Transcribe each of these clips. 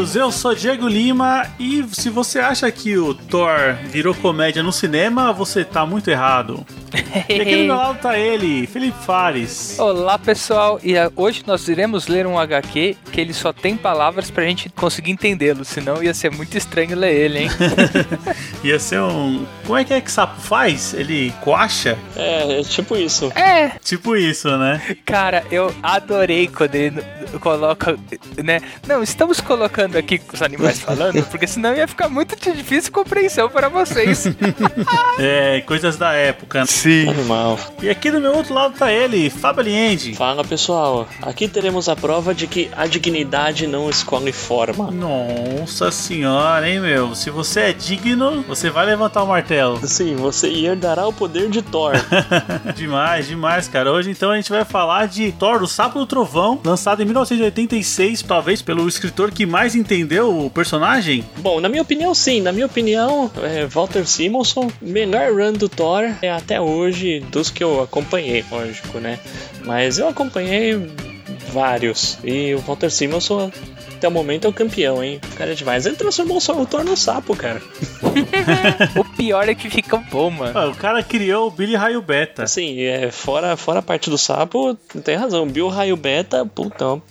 Eu sou Diego Lima e se você acha que o Thor virou comédia no cinema, você tá muito errado. E aqui do meu lado tá ele, Felipe Fares. Olá pessoal, e uh, hoje nós iremos ler um HQ que ele só tem palavras pra gente conseguir entendê-lo, senão ia ser muito estranho ler ele, hein? ia ser um. Como é que é que sapo faz? Ele coacha? É, é tipo isso. É. Tipo isso, né? Cara, eu adorei quando ele coloca, né? Não, estamos colocando aqui os animais falando, porque senão ia ficar muito difícil compreensão para vocês. é, coisas da época. Sim. Animal. E aqui do meu outro lado tá ele, Fábio Aliende. Fala pessoal, aqui teremos a prova de que a dignidade não escolhe forma. Nossa senhora, hein, meu? Se você é digno, você vai levantar o martelo. Sim, você herdará o poder de Thor. demais, demais, cara. Hoje então a gente vai falar de Thor, o Sapo do Trovão, lançado em 1986, talvez pelo escritor que mais entendeu o personagem. Bom, na minha opinião, sim. Na minha opinião, é, Walter Simonson, melhor run do Thor é até hoje dos que eu acompanhei, lógico, né? Mas eu acompanhei vários. E o Walter Simonson até o momento é o campeão, hein? O cara é demais. Ele transformou o Thor no sapo, cara. o pior é que fica bom, mano. Ah, o cara criou o Billy Raio Beta. Assim, é, fora, fora a parte do sapo, tem razão. Bill Raio Beta, putão,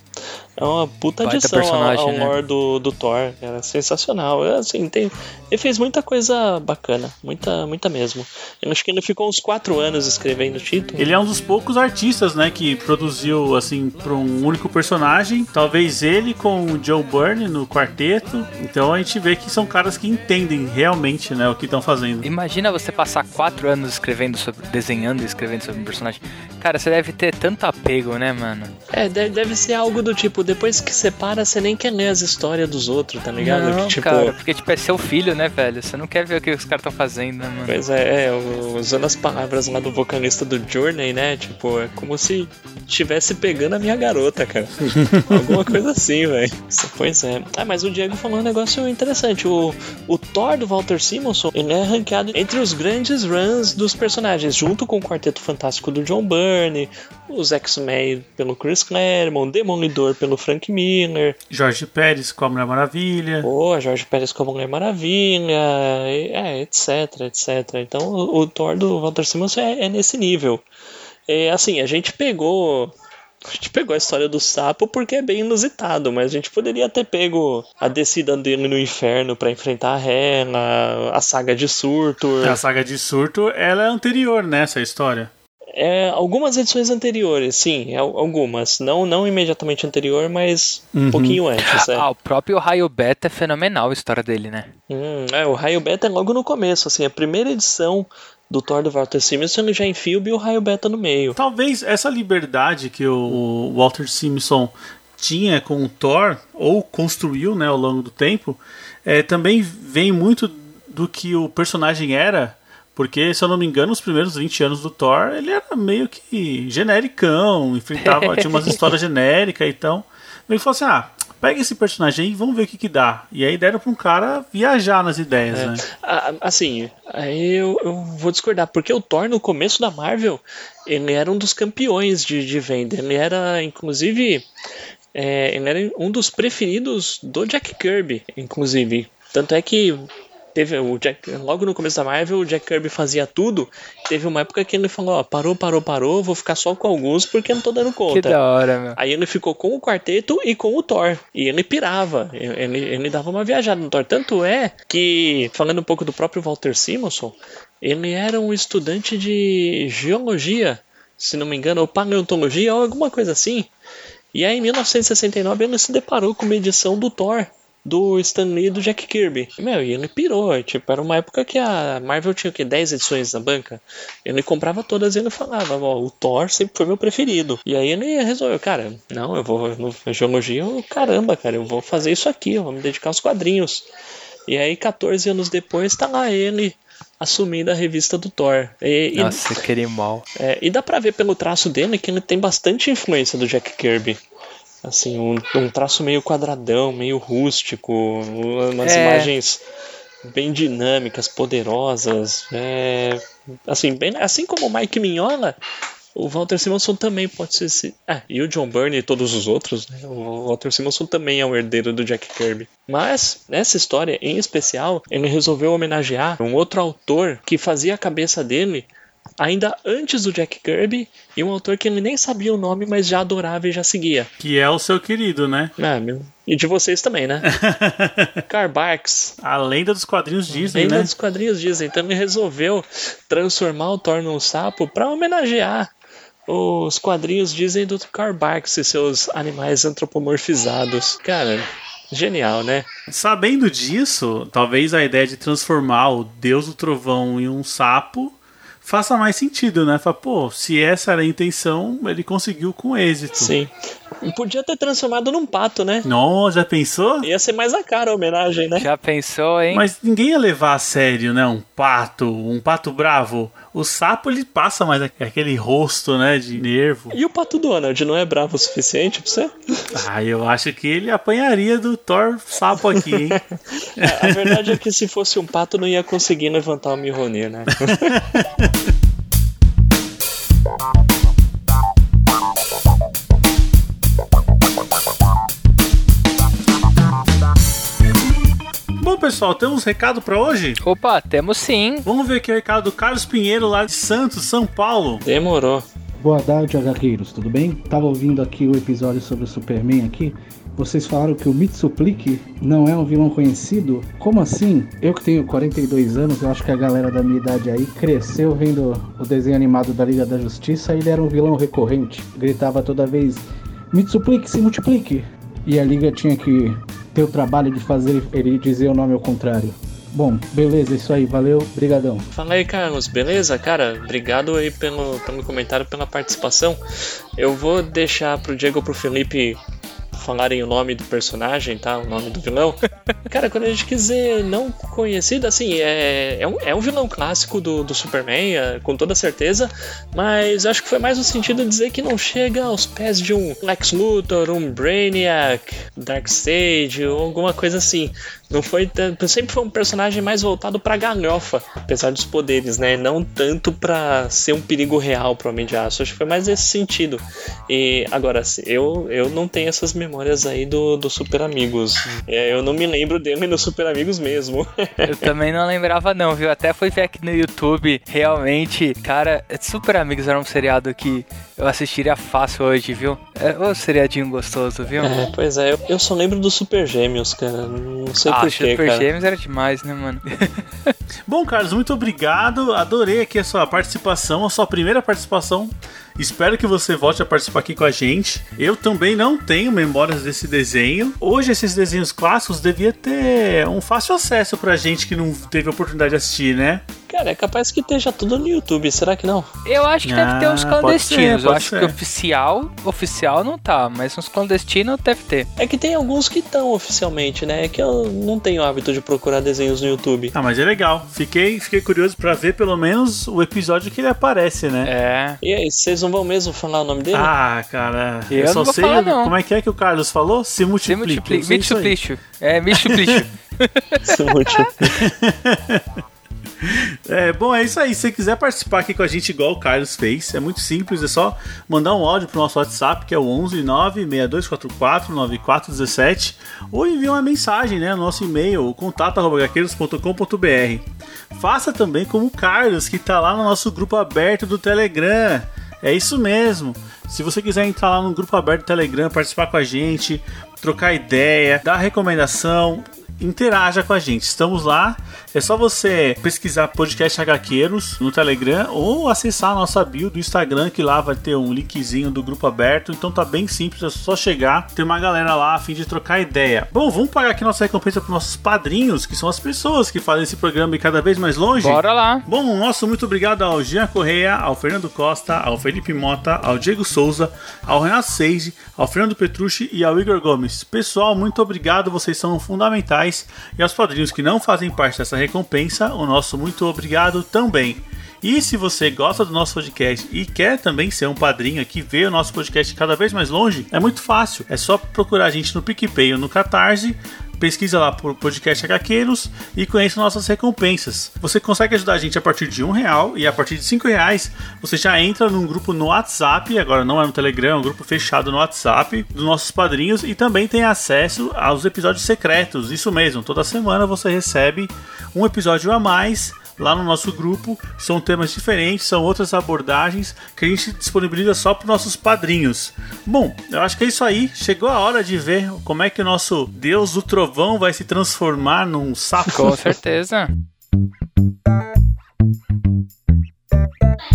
é uma puta Baita adição ao, ao né? lore do, do Thor, era sensacional. É, assim, tem, ele fez muita coisa bacana, muita, muita mesmo. Eu acho que ele ficou uns 4 anos escrevendo o título. Ele é um dos poucos artistas, né, que produziu, assim, para um único personagem. Talvez ele com o Joe Byrne no quarteto. Então a gente vê que são caras que entendem realmente, né, o que estão fazendo. Imagina você passar 4 anos escrevendo sobre, desenhando e escrevendo sobre um personagem. Cara, você deve ter tanto apego, né, mano? É, deve ser algo do tipo, depois que separa, você nem quer ler as histórias dos outros, tá ligado? Não, que, tipo... cara, porque tipo, é seu filho, né, velho? Você não quer ver o que os caras estão fazendo, né, mano? Pois é, é, usando as palavras lá do vocalista do Journey, né? Tipo, é como se estivesse pegando a minha garota, cara. Alguma coisa assim, velho. Pois é. Ah, mas o Diego falou um negócio interessante. O, o Thor do Walter Simonson, ele é rankeado entre os grandes runs dos personagens, junto com o Quarteto Fantástico do John Byrne, os X-Men pelo Chris Claremont, Demolidor pelo Frank Miller. Jorge Pérez com a Mulher Maravilha. Pô, Jorge Pérez com a Mulher Maravilha, é, etc, etc. Então o, o Thor do Walter Simonson é, é nesse nível. É, assim, a gente pegou a gente pegou a história do sapo porque é bem inusitado, mas a gente poderia ter pego a descida dele no inferno para enfrentar a Hela, a saga de Surtur. A saga de Surtur, ela é anterior nessa história. É, algumas edições anteriores, sim, algumas. Não, não imediatamente anterior, mas uhum. um pouquinho antes. É. Ah, o próprio Raio Beta é fenomenal a história dele, né? Hum, é, o Raio Beta é logo no começo, assim, a primeira edição do Thor do Walter Simonson ele já enfia o Raio Beta no meio. Talvez essa liberdade que o Walter Simonson tinha com o Thor, ou construiu né, ao longo do tempo, é, também vem muito do que o personagem era porque, se eu não me engano, os primeiros 20 anos do Thor, ele era meio que genericão, enfrentava, tinha umas histórias genéricas, então. Meio que falou assim: ah, pega esse personagem aí e vamos ver o que que dá. E aí deram pra um cara viajar nas ideias, é. né? Assim, aí eu, eu, vou discordar, porque o Thor no começo da Marvel, ele era um dos campeões de, de venda. Ele era, inclusive, é, ele era um dos preferidos do Jack Kirby, inclusive. Tanto é que teve o Jack, logo no começo da Marvel, o Jack Kirby fazia tudo. Teve uma época que ele falou: ó, parou, parou, parou, vou ficar só com alguns porque não tô dando conta. Que da hora, meu. Aí ele ficou com o quarteto e com o Thor. E ele pirava, ele, ele dava uma viajada no Thor. Tanto é que, falando um pouco do próprio Walter Simonson, ele era um estudante de geologia, se não me engano, ou paleontologia, ou alguma coisa assim. E aí, em 1969, ele se deparou com uma edição do Thor do Stan Lee e do Jack Kirby. Meu, e ele pirou. Tipo, era uma época que a Marvel tinha o quê? 10 edições na banca. Ele comprava todas e ele falava, ó, o Thor sempre foi meu preferido. E aí ele resolveu, cara, não, eu vou no geologia, eu, caramba, cara, eu vou fazer isso aqui, eu vou me dedicar aos quadrinhos. E aí, 14 anos depois, tá lá ele assumindo a revista do Thor. E, e- Nossa, que animal. é, e dá pra ver pelo traço dele que ele tem bastante influência do Jack Kirby. Assim, um, um traço meio quadradão, meio rústico, umas É. imagens bem dinâmicas, poderosas. é, assim, bem, assim como o Mike Mignola, o Walter Simonson também pode ser. esse- Ah, e o John Byrne e todos os outros, né? O Walter Simonson também é um herdeiro do Jack Kirby. Mas, nessa história em especial, ele resolveu homenagear um outro autor que fazia a cabeça dele ainda antes do Jack Kirby e um autor que ele nem sabia o nome, mas já adorava e já seguia. Que é o seu querido, né? Ah, meu. E de vocês também, né? Karl Barks. A lenda dos quadrinhos Disney, Ainda né? dos quadrinhos dizem. Então ele resolveu transformar o Thor num sapo para homenagear os quadrinhos dizem do Karl Barks e seus animais antropomorfizados. Cara, genial, né? Sabendo disso, talvez a ideia de transformar o Deus do Trovão em um sapo faça mais sentido, né? Fala, pô, se essa era a intenção, ele conseguiu com êxito. Sim. Podia ter transformado num pato, né? Nossa, já pensou? Ia ser mais a cara a homenagem, né? Já pensou, hein? Mas ninguém ia levar a sério, né? Um pato, um pato bravo. O sapo, ele passa mais aquele rosto, né? De nervo. E o Pato Donald não é bravo o suficiente pra você? Ah, eu acho que ele apanharia do Thor sapo aqui, hein? A a verdade é que se fosse um pato não ia conseguir levantar o Mjolnir, né? pessoal, temos recado pra hoje? Opa, temos sim. Vamos ver aqui o recado do Carlos Pinheiro, lá de Santos, São Paulo. Demorou. Boa tarde, HQeiros, tudo bem? Tava ouvindo aqui o episódio sobre o Superman aqui. Vocês falaram que o Mitsuplique não é um vilão conhecido? Como assim? Eu que tenho 42 anos, eu acho que a galera da minha idade aí cresceu vendo o desenho animado da Liga da Justiça e ele era um vilão recorrente. Gritava toda vez: Mitsuplique, se multiplique! E a Liga tinha que ter o trabalho de fazer ele dizer o nome ao contrário. Bom, beleza, isso aí, valeu, brigadão. Fala aí, Carlos, beleza? Cara, obrigado aí pelo, pelo comentário, pela participação. Eu vou deixar pro Diego pro Felipe falarem o nome do personagem, tá? O nome do vilão. Cara, quando a gente quiser não conhecido, assim, é, é, um, é um vilão clássico do, do Superman, é, com toda certeza, mas acho que foi mais no sentido de dizer que não chega aos pés de um Lex Luthor, um Brainiac, Darkseid ou alguma coisa assim. Não foi tanto, sempre foi um personagem mais voltado pra galhofa, apesar dos poderes, né? Não tanto pra ser um perigo real pro Homem de Aço. Acho que foi mais nesse sentido. E agora, eu, eu não tenho essas memórias aí do, do Super Amigos. É, eu não me lembro dele no Super Amigos mesmo. Eu também não lembrava não, viu? Até fui ver aqui no YouTube, realmente, cara, Super Amigos era um seriado que eu assistiria fácil hoje, viu? É um seriadinho gostoso, viu? É, pois é, eu, eu só lembro do Super Gêmeos, cara. Não sei ah, porquê, Super cara. Gêmeos era demais, né, mano? Bom, Carlos, muito obrigado. Adorei aqui a sua participação, a sua primeira participação. Espero que você volte a participar aqui com a gente. Eu também não tenho memórias desse desenho. Hoje, esses desenhos clássicos devia ter um fácil acesso pra gente que não teve a oportunidade de assistir, né? Cara, é capaz que esteja tudo no YouTube, será que não? Eu acho que deve ter uns Ah, pode clandestinos. ser, eu acho ser. que oficial, oficial não tá, mas uns clandestinos deve ter. É que tem alguns que estão oficialmente, né? É que eu não tenho hábito de procurar desenhos no YouTube. Ah, mas é legal. Fiquei, fiquei curioso pra ver pelo menos o episódio que ele aparece, né? É. E aí, vocês não vão mesmo falar o nome dele? Ah, cara, eu, Eu só não vou sei falar, não. como é que é que o Carlos falou? Se Se multiplica. multiplica. eu sei isso aí. É. É, bom, é isso aí. Se você quiser participar aqui com a gente igual o Carlos fez, é muito simples, é só mandar um áudio pro nosso WhatsApp, que é o 11 96244 9417, ou enviar uma mensagem, né, no nosso e-mail, contato@gaqueiros.com.br. Faça também como o Carlos, que tá lá no nosso grupo aberto do Telegram. É isso mesmo. Se você quiser entrar lá no grupo aberto do Telegram, participar com a gente, trocar ideia, dar recomendação, interaja com a gente. Estamos lá. É só você pesquisar podcast HQueiros no Telegram ou acessar a nossa bio do Instagram, que lá vai ter um linkzinho do grupo aberto. Então tá bem simples, é só chegar. Tem uma galera lá a fim de trocar ideia. Bom, vamos pagar aqui nossa recompensa para nossos padrinhos, que são as pessoas que fazem esse programa ir cada vez mais longe. Bora lá. Bom, nosso muito obrigado ao Jean Correia, ao Fernando Costa, ao Felipe Mota, ao Diego Souza, ao Renato Seiji, ao Fernando Petrucci e ao Igor Gomes. Pessoal, muito obrigado, vocês são fundamentais. E aos padrinhos que não fazem parte dessa recompensa, o nosso muito obrigado também. E se você gosta do nosso podcast e quer também ser um padrinho aqui, ver o nosso podcast cada vez mais longe, é muito fácil. É só procurar a gente no PicPay ou no Catarse pesquisa lá por podcast HQueiros e conheça nossas recompensas. Você consegue ajudar a gente a partir de um real e a partir de cinco reais você já entra num grupo no WhatsApp, agora não é no Telegram, é um grupo fechado no WhatsApp dos nossos padrinhos e também tem acesso aos episódios secretos. Isso mesmo, toda semana você recebe um episódio a mais lá no nosso grupo. São temas diferentes, são outras abordagens que a gente disponibiliza só para nossos padrinhos. Bom, eu acho que é isso aí. Chegou a hora de ver como é que o nosso Deus do Trovão vai se transformar num sapo. Com certeza.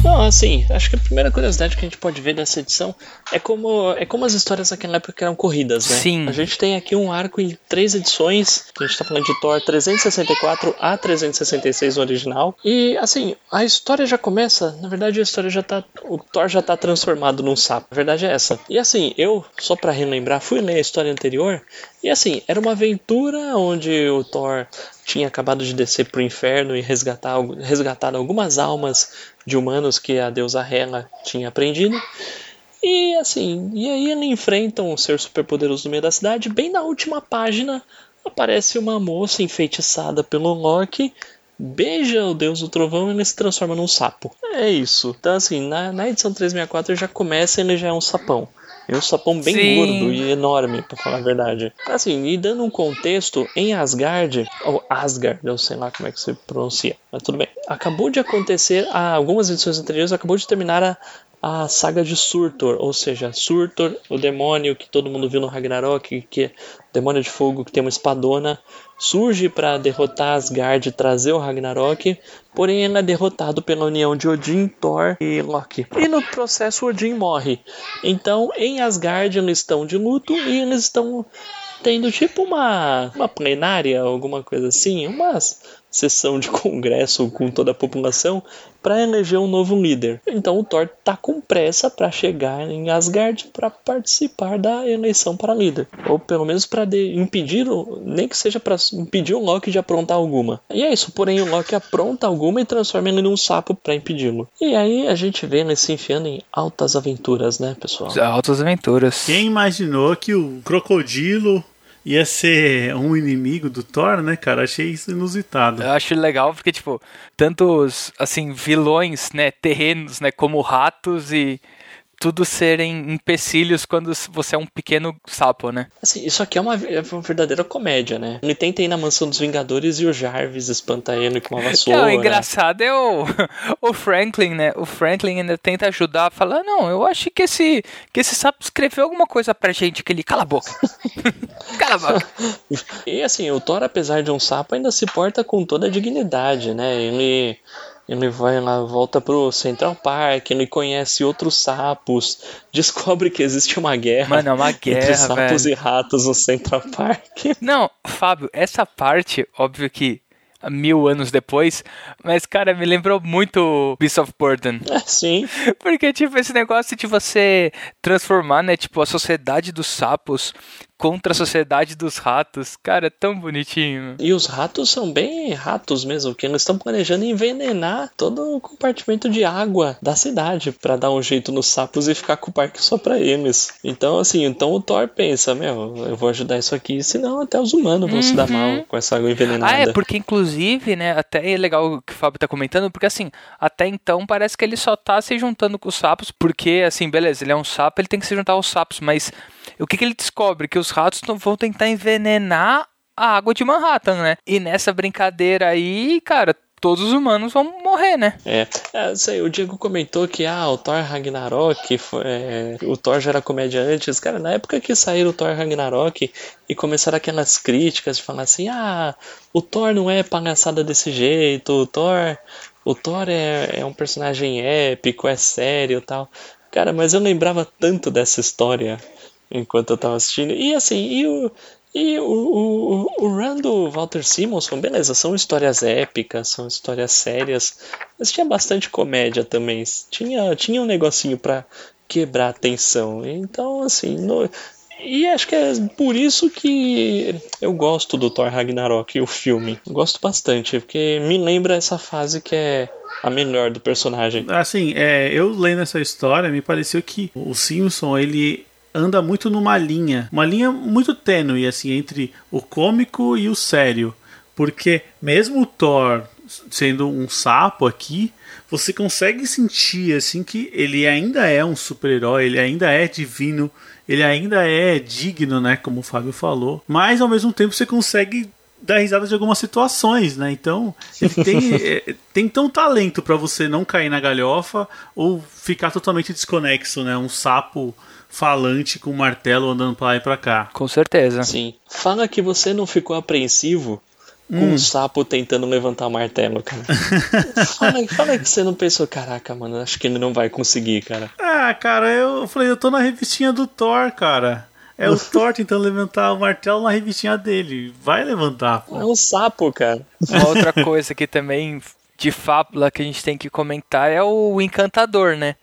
Não, assim, acho que a primeira curiosidade que a gente pode ver dessa edição é como, é como as histórias naquela época eram corridas, né? Sim. A gente tem aqui um arco em três edições, que a gente tá falando de Thor 364 a 366 original. E, assim, a história já começa, na verdade a história já tá, o Thor já tá transformado num sapo, a verdade é essa. E assim, eu, só para relembrar, fui ler a história anterior, e assim, era uma aventura onde o Thor tinha acabado de descer pro inferno e resgatar, resgatar algumas almas de humanos que a deusa Hela tinha aprendido. E assim, e aí ele enfrenta um ser superpoderoso no meio da cidade. Bem na última página aparece uma moça enfeitiçada pelo Loki, beija o deus do trovão e ele se transforma num sapo. É isso. Então assim, na, na edição 364 já começa ele já é um sapão. É um sapão bem Sim. gordo e enorme, pra falar a verdade. Assim, e dando um contexto, em Asgard, ou Asgard, eu sei lá como é que se pronuncia, mas tudo bem. Acabou de acontecer, há algumas edições anteriores, acabou de terminar a, a saga de Surtur, ou seja, Surtur, o demônio que todo mundo viu no Ragnarok, que é demônio de fogo que tem uma espadona, surge para derrotar Asgard e trazer o Ragnarok, porém ele é derrotado pela união de Odin, Thor e Loki. E no processo Odin morre. Então em Asgard eles estão de luto e eles estão tendo tipo uma, uma plenária, alguma coisa assim, uma sessão de congresso com toda a população para eleger um novo líder. Então o Thor tá com pressa para chegar em Asgard para participar da eleição para líder, ou pelo menos para impedir, o- nem que seja para impedir o Loki de aprontar alguma. E é isso, porém o Loki apronta alguma e transforma ele num sapo para impedi-lo. E aí a gente vê ele se enfiando em altas aventuras, né, pessoal? Altas aventuras. Quem imaginou que o crocodilo ia ser um inimigo do Thor, né, cara? Achei isso inusitado. Eu acho legal porque, tipo, tantos, assim, vilões, né, terrenos, né, como ratos e tudo serem empecilhos quando você é um pequeno sapo, né? Assim, isso aqui é uma, é uma verdadeira comédia, né? Ele tenta ir na mansão dos Vingadores e o Jarvis espanta ele com uma vassoura. Não, o engraçado é o, o Franklin, né? O Franklin ainda tenta ajudar, fala, não, eu acho que esse, que esse sapo escreveu alguma coisa pra gente, que ele, cala a boca. cala a boca. E assim, o Thor, apesar de um sapo, ainda se porta com toda a dignidade, né? Ele, ele vai lá, volta pro Central Park, ele conhece outros sapos, descobre que existe uma guerra Mano, é uma entre guerra, sapos velho. e ratos no Central Park. Não, Fábio, essa parte, óbvio que mil anos depois, mas, cara, me lembrou muito Beast of Burden. É, sim. Porque, tipo, esse negócio de você transformar, né, tipo, a sociedade dos sapos contra a sociedade dos ratos, cara, é tão bonitinho. E os ratos são bem ratos mesmo, que eles estão planejando envenenar todo o compartimento de água da cidade pra dar um jeito nos sapos e ficar com o parque só pra eles. Então, assim, então o Thor pensa, meu, eu vou ajudar isso aqui, senão até os humanos vão se dar mal com essa água envenenada. Ah, é, porque inclusive, né, até é legal o que o Fábio tá comentando, porque assim, até então parece que ele só tá se juntando com os sapos, porque assim, beleza, ele é um sapo, ele tem que se juntar aos sapos, mas o que, que ele descobre? Que os ratos vão tentar envenenar a água de Manhattan, né? E nessa brincadeira aí, cara, todos os humanos vão morrer, né? É, é sei, o Diego comentou que ah, o Thor Ragnarok, foi, é, o Thor já era comédia antes. Cara, na época que saiu o Thor Ragnarok e começaram aquelas críticas de falar assim, ah, o Thor não é palhaçada desse jeito, o Thor, o Thor é, é um personagem épico, é sério tal. Cara, mas eu lembrava tanto dessa história enquanto eu tava assistindo. E assim, e o, e o, o, o run Walter Simonson, beleza, são histórias épicas, são histórias sérias, mas tinha bastante comédia também. Tinha, tinha um negocinho para quebrar a tensão. Então, assim, no, e acho que é por isso que eu gosto do Thor Ragnarok, o filme. Gosto bastante, porque me lembra essa fase que é a melhor do personagem. Assim, é, eu lendo essa história, me pareceu que o Simpson, ele anda muito numa linha, uma linha muito tênue assim entre o cômico e o sério, porque mesmo o Thor sendo um sapo aqui, você consegue sentir assim que ele ainda é um super-herói, ele ainda é divino, ele ainda é digno, né, como o Fábio falou, mas ao mesmo tempo você consegue dar risada de algumas situações, né? Então, ele tem, é, tem tão talento para você não cair na galhofa ou ficar totalmente desconexo, né? Um sapo falante com martelo andando pra lá e pra cá. Com certeza. Sim. Fala que você não ficou apreensivo com hum. um sapo tentando levantar o martelo, cara. fala, fala que você não pensou, caraca, mano, acho que ele não vai conseguir, cara. Ah, cara, eu falei, eu tô na revistinha do Thor, cara. É o Thor tentando levantar o martelo na revistinha dele. Vai levantar, pô. É um sapo, cara. Uma outra coisa que também de fábula que a gente tem que comentar é o encantador, né?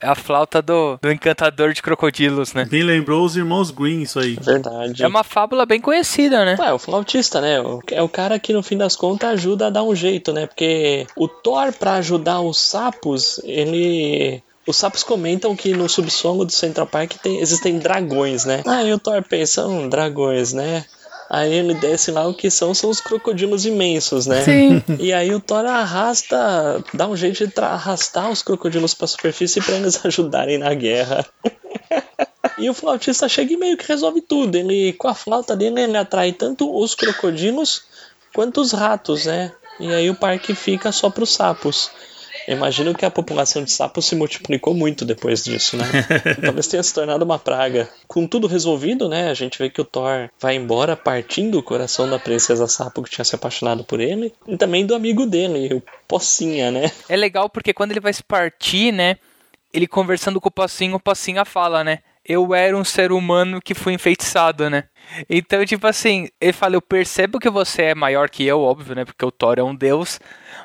É a flauta do, do encantador de crocodilos, né? Bem lembrou os irmãos Green, isso aí. Verdade. É uma fábula bem conhecida, né? Ué, o flautista, né? É o cara que no fim das contas ajuda a dar um jeito, né? Porque o Thor, para ajudar os sapos, ele os sapos comentam que no subsolo do Central Park tem, existem dragões, né? Ah, e o Thor pensa, hum, dragões, né? Aí ele desce lá, o que são são os crocodilos imensos, né? Sim. E aí o Thor arrasta, dá um jeito de arrastar os crocodilos para a superfície para eles ajudarem na guerra. e o flautista chega e meio que resolve tudo. Ele, com a flauta dele, ele atrai tanto os crocodilos quanto os ratos, né? E aí o parque fica só para os sapos. Imagino que a população de sapos se multiplicou muito depois disso, né? Talvez tenha se tornado uma praga. Com tudo resolvido, né? A gente vê que o Thor vai embora partindo o coração da princesa sapo que tinha se apaixonado por ele. E também do amigo dele, o Pocinha, né? É legal porque quando ele vai se partir, né? Ele conversando com o Pocinho, o Pocinha fala, né? Eu era um ser humano que foi enfeitiçado, né? Então, tipo assim, ele fala, eu percebo que você é maior que eu, óbvio, né? Porque o Thor é um deus.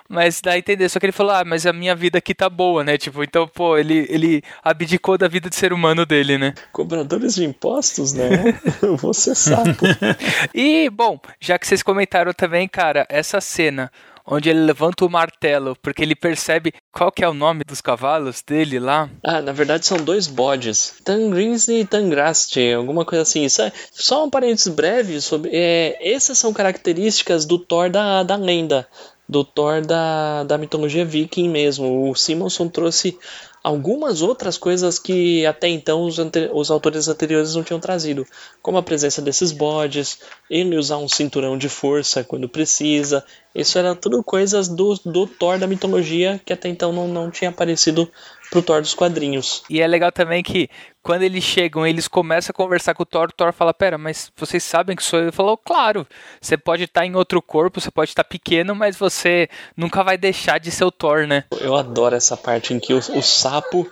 Mas dá a entender, só que ele falou, ah, mas a minha vida aqui tá boa, né? Tipo, então, pô, ele, ele abdicou da vida de ser humano dele, né? Cobradores de impostos, né? você sabe. e, bom, já que vocês comentaram também, cara, essa cena onde ele levanta o martelo, porque ele percebe qual que é o nome dos cavalos dele lá. Ah, na verdade são dois bodes, Tangrins e Tangraste, alguma coisa assim. Só, só um parênteses breve sobre. É, essas são características do Thor da, da lenda, do Thor da, da mitologia viking mesmo. O Simonson trouxe algumas outras coisas que até então os, os, autores anteriores não tinham trazido, como a presença desses bodes, ele usar um cinturão de força quando precisa. Isso era tudo coisas do, do Thor da mitologia que até então não, não tinha aparecido pro Thor dos quadrinhos. E é legal também que quando eles chegam, eles começam a conversar com o Thor, o Thor fala: Pera, mas vocês sabem que sou eu? Ele falou: Claro, você pode estar em outro corpo, você pode estar pequeno, mas você nunca vai deixar de ser o Thor, né? Eu adoro essa parte em que o, o sapo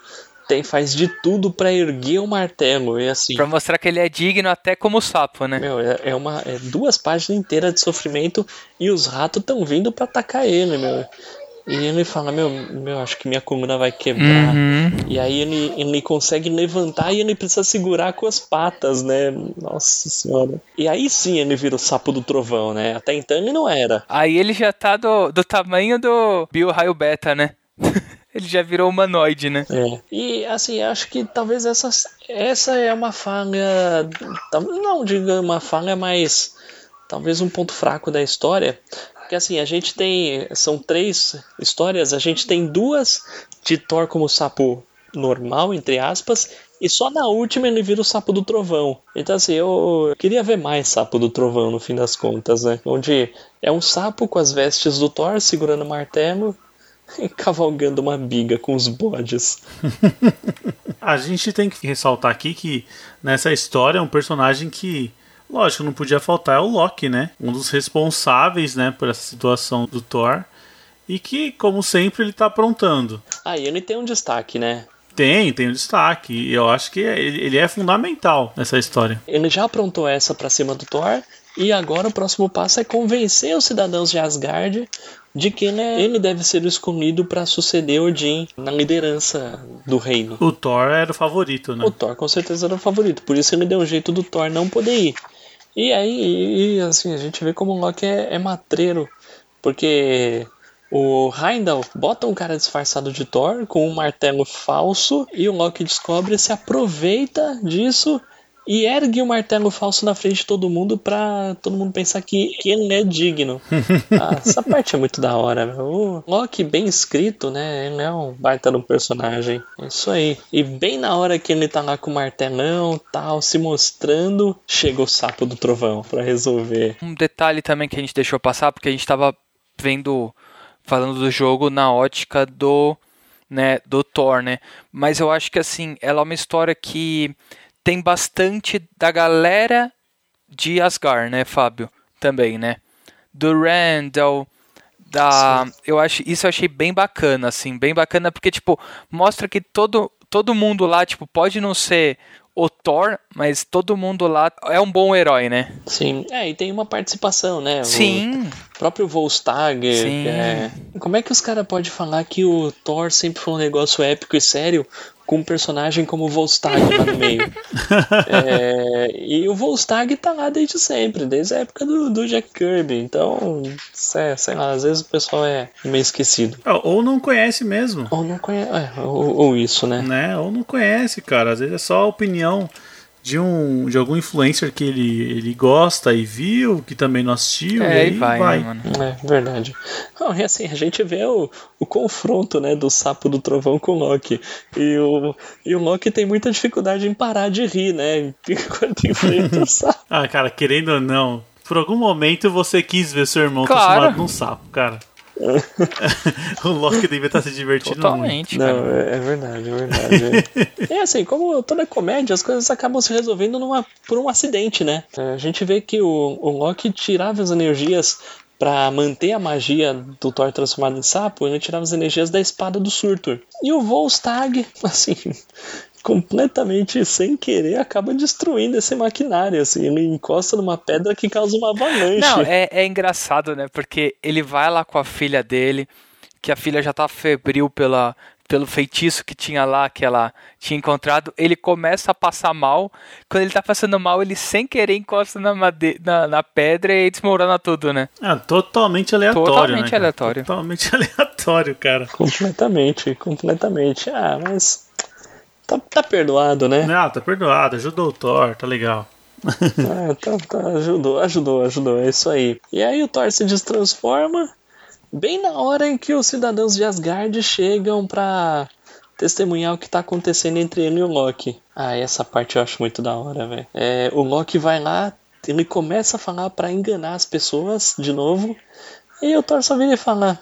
tem, faz de tudo para erguer o martelo e assim. Pra mostrar que ele é digno até como sapo, né? Meu, é, é uma é duas páginas inteiras de sofrimento e os ratos estão vindo para atacar ele, meu. E ele fala, meu, meu, acho que minha coluna vai quebrar. Uhum. E aí ele, ele consegue levantar e ele precisa segurar com as patas, né? Nossa senhora. E aí sim ele vira o sapo do trovão, né? Até então ele não era. Aí ele já tá do, do tamanho do Bill Raio Beta, né? ele já virou humanoide, né? É. E assim, acho que talvez essa, essa é uma falha. Não diga uma falha, mas talvez um ponto fraco da história. Porque assim, a gente tem. São três histórias, a gente tem duas de Thor como sapo normal, entre aspas, E só na última ele vira o sapo do trovão. Então, assim, eu queria ver mais sapo do trovão no fim das contas, né? Onde é um sapo com as vestes do Thor segurando o martelo cavalgando uma biga com os bodes. A gente tem que ressaltar aqui que nessa história é um personagem que, lógico, não podia faltar é o Loki, né? Um dos responsáveis, né, por essa situação do Thor. E que, como sempre, ele tá aprontando. Ah, e ele tem um destaque, né? Tem, tem um destaque. E eu acho que ele ele é fundamental nessa história. Ele já aprontou essa pra cima do Thor. E agora o próximo passo é convencer os cidadãos de Asgard de que né, ele deve ser escolhido para suceder Odin na liderança do reino. O Thor era o favorito, né? O Thor com certeza era o favorito, por isso ele deu um jeito do Thor não poder ir. E aí, e, assim, a gente vê como o Loki é, é matreiro, porque o Heimdall bota um cara disfarçado de Thor com um martelo falso e o Loki descobre, se aproveita disso e ergue o martelo falso na frente de todo mundo pra todo mundo pensar que, que ele é digno. Ah, essa parte é muito da hora. meu. O Loki bem escrito, né? Ele é um baita no personagem. É isso aí. E bem na hora que ele tá lá com o martelão, tal, se mostrando, chega o sapo do trovão pra resolver. Um detalhe também que a gente deixou passar, porque a gente tava vendo, falando do jogo na ótica do, né, do Thor, né? Mas eu acho que assim, ela é uma história que tem bastante da galera de Asgard, né, Fábio? Também, né? Do Randall, da, eu acho isso eu achei bem bacana, assim, bem bacana porque tipo mostra que todo todo mundo lá tipo pode não ser o Thor, mas todo mundo lá é um bom herói, né? Sim, é, e tem uma participação, né? Sim. O próprio Volstagger. Sim. é. Como é que os caras podem falar que o Thor sempre foi um negócio épico e sério com um personagem como o Volstagg lá no meio? É, e o Volstagg tá lá desde sempre, desde a época do, do Jack Kirby. Então, sei, sei lá, às vezes o pessoal é meio esquecido. Ah, Ou não conhece mesmo. Ou não conhece. é, ou, ou isso, né? né? Ou não conhece, cara. Às vezes é só a opinião de um de algum influencer que ele, ele gosta e viu, que também não assistiu, É, e e vai, né, mano? É verdade. Não, e assim, a gente vê o, o confronto, né, do sapo do trovão com o Loki. E o, e o Loki tem muita dificuldade em parar de rir, né? Enquanto enfrenta o sapo. Ah, cara, querendo ou não, por algum momento você quis ver seu irmão Claro. transformado num sapo, cara. o Loki devia estar se divertindo muito. Totalmente, cara. Não, é, é verdade, é verdade. é assim, como toda comédia, as coisas acabam se resolvendo numa, por um acidente, né? É, A gente vê que o, o Loki tirava as energias pra manter a magia do Thor transformado em sapo, ele tirava as energias da espada do Surtur. E o Volstagg, assim, completamente sem querer, acaba destruindo esse maquinário, assim, ele encosta numa pedra que causa uma avalanche. Não, é, é engraçado, né? Porque ele vai lá com a filha dele, que a filha já tá febril pela, pelo feitiço que tinha lá, que ela tinha encontrado. Ele começa a passar mal. Quando ele tá passando mal, ele sem querer encosta na, made- na, na pedra e desmorona tudo, né? Ah, totalmente aleatório. Totalmente né, aleatório. Totalmente aleatório, cara. Completamente, completamente. Ah, mas tá, tá perdoado, né? Ah, tá perdoado, ajudou o Thor, tá legal. Ah, tá, tá, ajudou, ajudou, ajudou, é isso aí. E aí o Thor se destransforma bem na hora em que os cidadãos de Asgard chegam pra testemunhar o que tá acontecendo entre ele e o Loki. Ah, essa parte eu acho muito da hora, velho. É, o Loki vai lá, ele começa a falar pra enganar as pessoas de novo, e o Thor só vira e fala: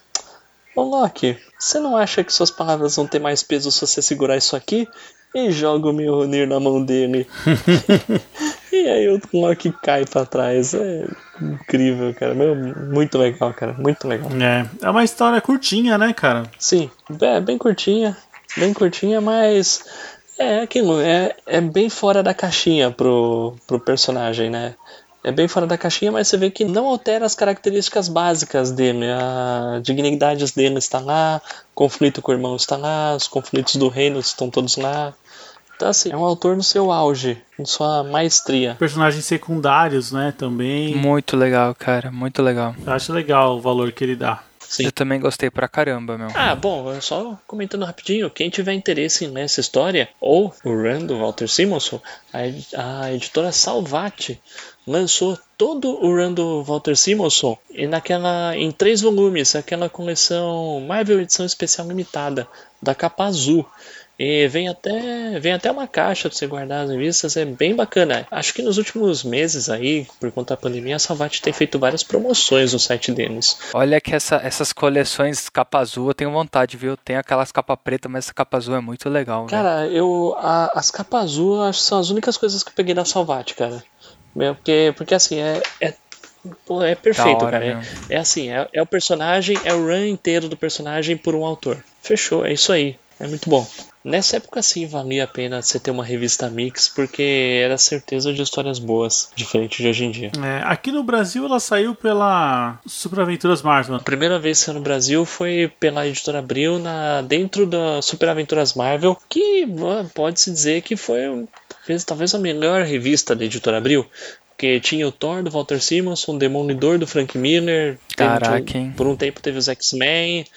Ô Loki, você não acha que suas palavras vão ter mais peso se você segurar isso aqui? E joga o Mjolnir na mão dele. e aí o Loki cai pra trás. É incrível, cara. Meu, muito legal, cara. Muito legal. É, é uma história curtinha, né, cara? Sim, é bem curtinha. Bem curtinha, mas é aquilo, é, é bem fora da caixinha pro, pro personagem, né? É bem fora da caixinha, mas você vê que não altera as características básicas dele. A dignidades dele está lá, conflito com o irmão está lá, os conflitos do reino estão todos lá. Então, assim, é um autor no seu auge, em sua maestria. Personagens secundários, né, também. Muito legal, cara. Muito legal. Eu acho legal o valor que ele dá. Sim. Eu também gostei pra caramba, meu. Ah, bom, só comentando rapidinho, quem tiver interesse nessa história, ou o Rando Walter Simonson, a, a editora Salvati lançou todo o Rando Walter Simonson e naquela, em três volumes, aquela coleção Marvel Edição Especial Limitada, da capa azul. E vem até, vem até uma caixa pra você guardar as revistas, é bem bacana. Acho que nos últimos meses aí, por conta da pandemia, a Salvat tem feito várias promoções no site deles. Olha que essa, essas coleções capa azul eu tenho vontade, viu? Tem aquelas capa preta, mas essa capa azul é muito legal. né? Cara, eu. a- as capas azul acho que são as únicas coisas que eu peguei da Salvat, cara. Porque, porque assim, é. é Pô, é perfeito, hora, cara. É, é assim, é, é o personagem, é o run inteiro do personagem por um autor. Fechou, é isso aí. É muito bom. Nessa época sim valia a pena você ter uma revista mix, porque era certeza de histórias boas, diferente de hoje em dia. É, aqui no Brasil ela saiu pela Super Aventuras Marvel. A primeira vez que saiu no Brasil foi pela editora Abril, na, dentro da Super Aventuras Marvel, que pode-se dizer que foi talvez, a melhor revista da editora Abril. Porque tinha o Thor do Walter Simonson, o Demolidor do Frank Miller. teve- Caraca, tinha- hein? Por um tempo teve os X-Men,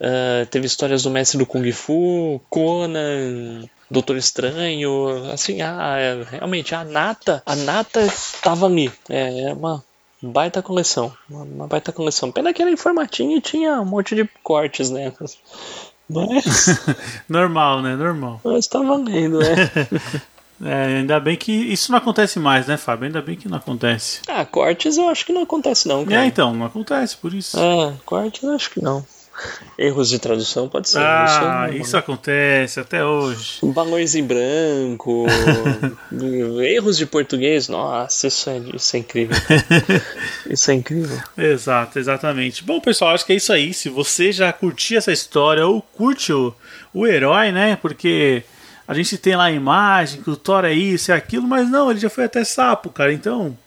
ah, teve histórias do Mestre do Kung Fu, Conan, Doutor Estranho. Assim, a, é, realmente a Nata, a Nata tava ali. É, é uma baita coleção. Uma, uma baita coleção. Pena que era em formatinho e tinha um monte de cortes, né? Mas, Normal, né? Normal. mas tá valendo, né? É, ainda bem que isso não acontece mais, né, Fábio? Ainda bem que não acontece. Ah, cortes eu acho que não acontece não, cara. É, então, não acontece, por isso. Ah, cortes eu acho que não. Erros de tradução pode ser. Ah, isso, isso acontece até hoje. Balões em branco, erros de português, nossa, isso é, isso é incrível. Isso é incrível. Exato, exatamente. Bom, pessoal, acho que é isso aí. Se você já curtiu essa história ou curte o, o herói, né? Porque a gente tem lá a imagem que o Thor é isso, é aquilo, mas não, ele já foi até sapo, cara. Então,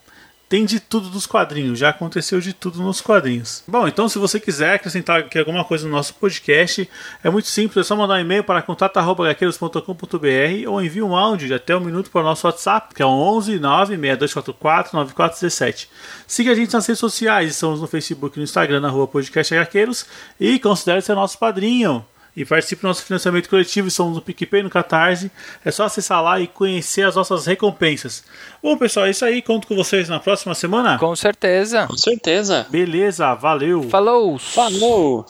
tem de tudo dos quadrinhos, já aconteceu de tudo nos quadrinhos. Bom, então se você quiser acrescentar aqui alguma coisa no nosso podcast, é muito simples, é só mandar um e-mail para contato.gaqueiros.com.br ou envie um áudio de até um minuto para o nosso WhatsApp, que é o 11 96244 9417. Siga a gente nas redes sociais, estamos no Facebook e no Instagram, na rua Podcast Gaqueiros, e considere ser nosso padrinho e participe do nosso financiamento coletivo. Somos no PicPay e no Catarse. É só acessar lá e conhecer as nossas recompensas. Bom, pessoal, é isso aí. Conto com vocês na próxima semana. Com certeza. Com certeza. Beleza, valeu. Falou! Falou!